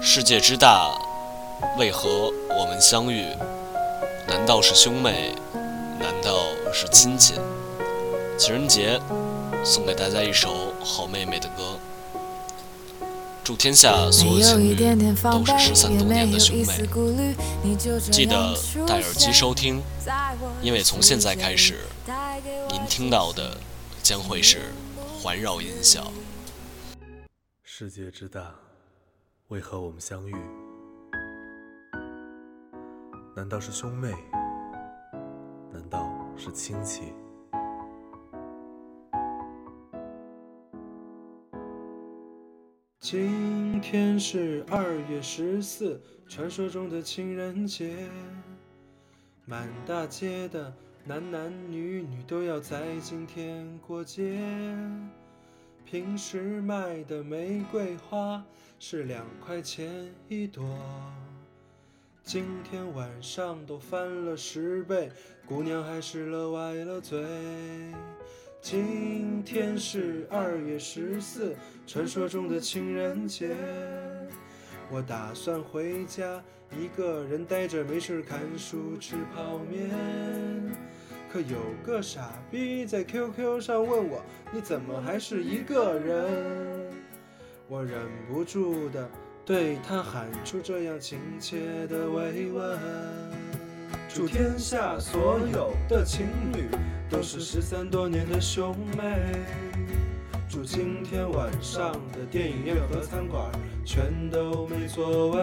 世界之大，为何我们相遇？难道是兄妹？难道是亲戚？情人节，送给大家一首好妹妹的歌。祝天下所有情侣都是失散多年的兄妹。记得戴耳机收听，因为从现在开始，您听到的将会是环绕音效。世界之大，为何我们相遇？难道是兄妹？难道是亲戚？今天是二月十四，传说中的情人节。满大街的男男女女都要在今天过节。平时卖的玫瑰花是两块钱一朵，今天晚上都翻了十倍，姑娘还是乐歪了嘴。今天是二月十四，传说中的情人节。我打算回家，一个人呆着没事看书吃泡面。可有个傻逼在 QQ 上问我，你怎么还是一个人？我忍不住的对他喊出这样亲切的慰问。祝天下所有的情侣都是失散多年的兄妹。祝今天晚上的电影院和餐馆全都没座位。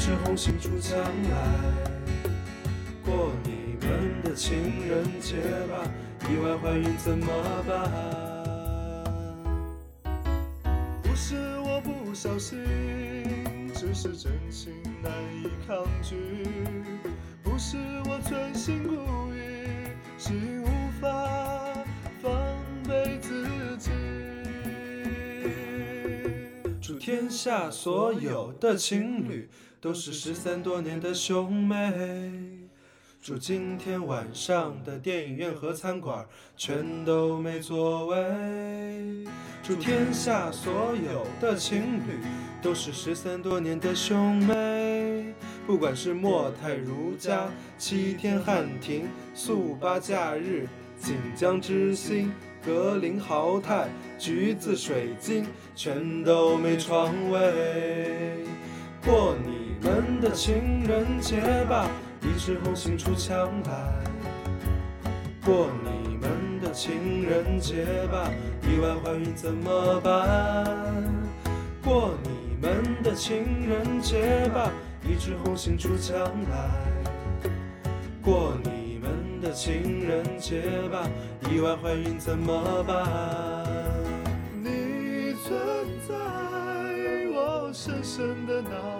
一枝红杏出墙来，过你们的情人节吧。意外怀孕怎么办？不是我不小心，只是真情难以抗拒。不是我存心故意，是无法防备自己。祝天下所有的情侣都是失散多年的兄妹。祝今天晚上的电影院和餐馆全都没座位。祝天下所有的情侣都是失散多年的兄妹。不管是莫泰如家、七天汉庭、速八假日、锦江之星、格林豪泰、橘子水晶，全都没床位。过你们的情人节吧。一枝红杏出墙来，过你们的情人节吧。意外怀孕怎么办？过你们的情人节吧。一枝红杏出墙来，过你们的情人节吧。意外怀孕怎么办？你存在我深深的脑海，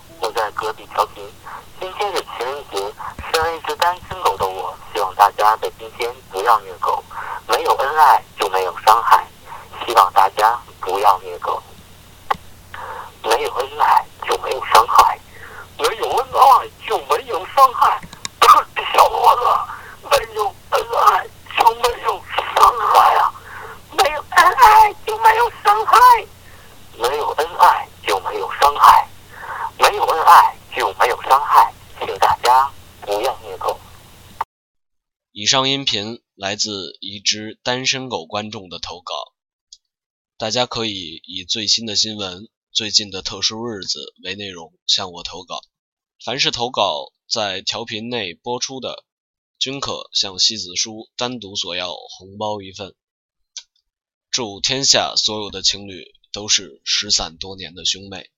隔壁调频。今天是情人节，身为一只单身狗的我，希望大家在今天不要虐狗。没有恩爱就没有伤害，希望大家不要虐狗。没有恩爱就没有伤害，没有恩爱就没有伤害。小伙子，没有恩爱就没有伤害啊！没有恩爱就没有伤害，没有恩爱就没有伤害，没有恩爱就没有伤害。请大家不要虐狗。以上音频来自一只单身狗观众的投稿，大家可以以最新的新闻最近的特殊日子为内容向我投稿。凡是投稿在调频内播出的，均可向西子书单独索要红包一份。祝天下所有的情侣都是失散多年的兄妹。